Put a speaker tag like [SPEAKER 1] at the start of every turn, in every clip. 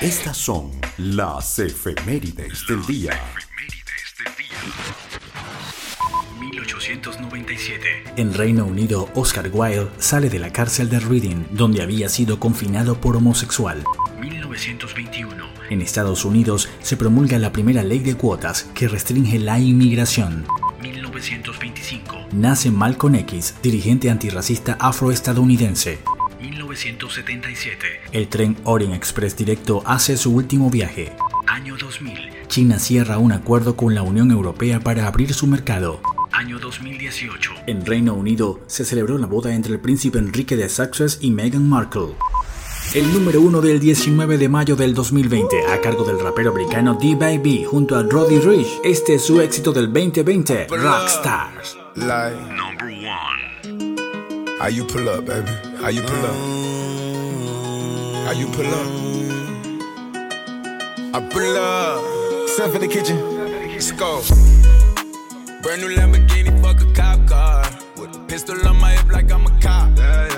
[SPEAKER 1] Estas son las efemérides del día.
[SPEAKER 2] 1897.
[SPEAKER 3] En Reino Unido, Oscar Wilde sale de la cárcel de Reading, donde había sido confinado por homosexual.
[SPEAKER 2] 1921.
[SPEAKER 3] En Estados Unidos se promulga la primera ley de cuotas que restringe la inmigración.
[SPEAKER 2] 1925.
[SPEAKER 3] Nace Malcolm X, dirigente antirracista afroestadounidense.
[SPEAKER 2] 1977.
[SPEAKER 3] El tren Orient Express Directo hace su último viaje.
[SPEAKER 2] Año 2000.
[SPEAKER 3] China cierra un acuerdo con la Unión Europea para abrir su mercado.
[SPEAKER 2] Año 2018.
[SPEAKER 3] En Reino Unido se celebró la boda entre el príncipe Enrique de Sussex y Meghan Markle. El número uno del 19 de mayo del 2020, a cargo del rapero americano D-Baby junto a Roddy Rich. Este es su éxito del 2020, Rockstars.
[SPEAKER 4] Like,
[SPEAKER 2] Number one.
[SPEAKER 4] How you pull up, baby? How you pull up? How you pull up? I pull up. Step in the kitchen. Let's go. Brand new Lamborghini, fuck a cop car. With a pistol on my hip like I'm a cop. Have you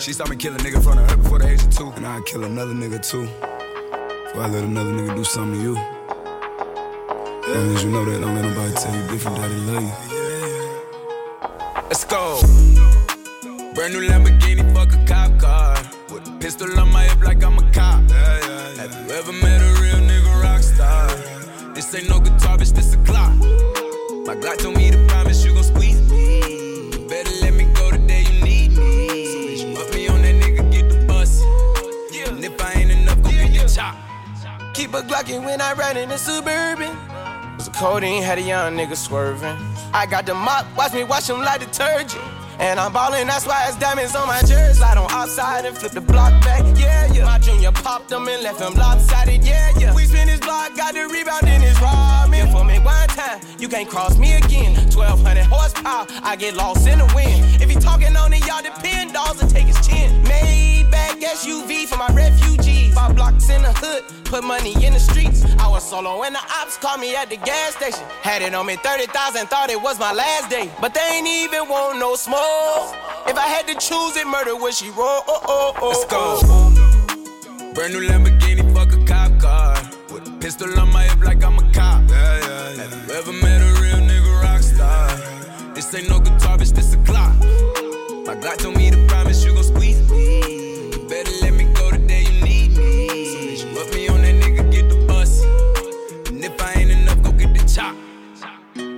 [SPEAKER 4] She saw me kill a nigga in front of her before the age of two. And I'd kill another nigga too. Before I let another nigga do something to you. As long as you know that, don't let nobody tell you different, daddy love you. Let's go. Brand new Lamborghini, fuck a cop car. With a pistol on my hip like I'm a cop. Have you And if I ain't enough, go get the chop.
[SPEAKER 5] Keep a Glockin' when I ride in the Suburban. Was a codeine, had a young nigga swerving. I got the mop, watch me wash him like detergent. And I'm ballin', that's why it's diamonds on my jersey. Slide on outside and flip the block back, yeah, yeah. My junior popped him and left him lopsided, yeah, yeah. We spin his block, got the rebound in his ramen. For me one time, you can't cross me again. 1200 horsepower, I get lost in the wind. If he talking on it, y'all depend, dolls and take his chin. Maybach SUV in the hood, put money in the streets. I was solo and the ops called me at the gas station. Had it on me 30,000, thought it was my last day. But they ain't even want no smoke. If I had to choose it, murder would she roll? Oh, oh, oh, oh.
[SPEAKER 4] Let's go.
[SPEAKER 5] oh.
[SPEAKER 4] Brand new Lamborghini, fuck a cop car. With a pistol on my hip like I'm a cop. Have you ever top.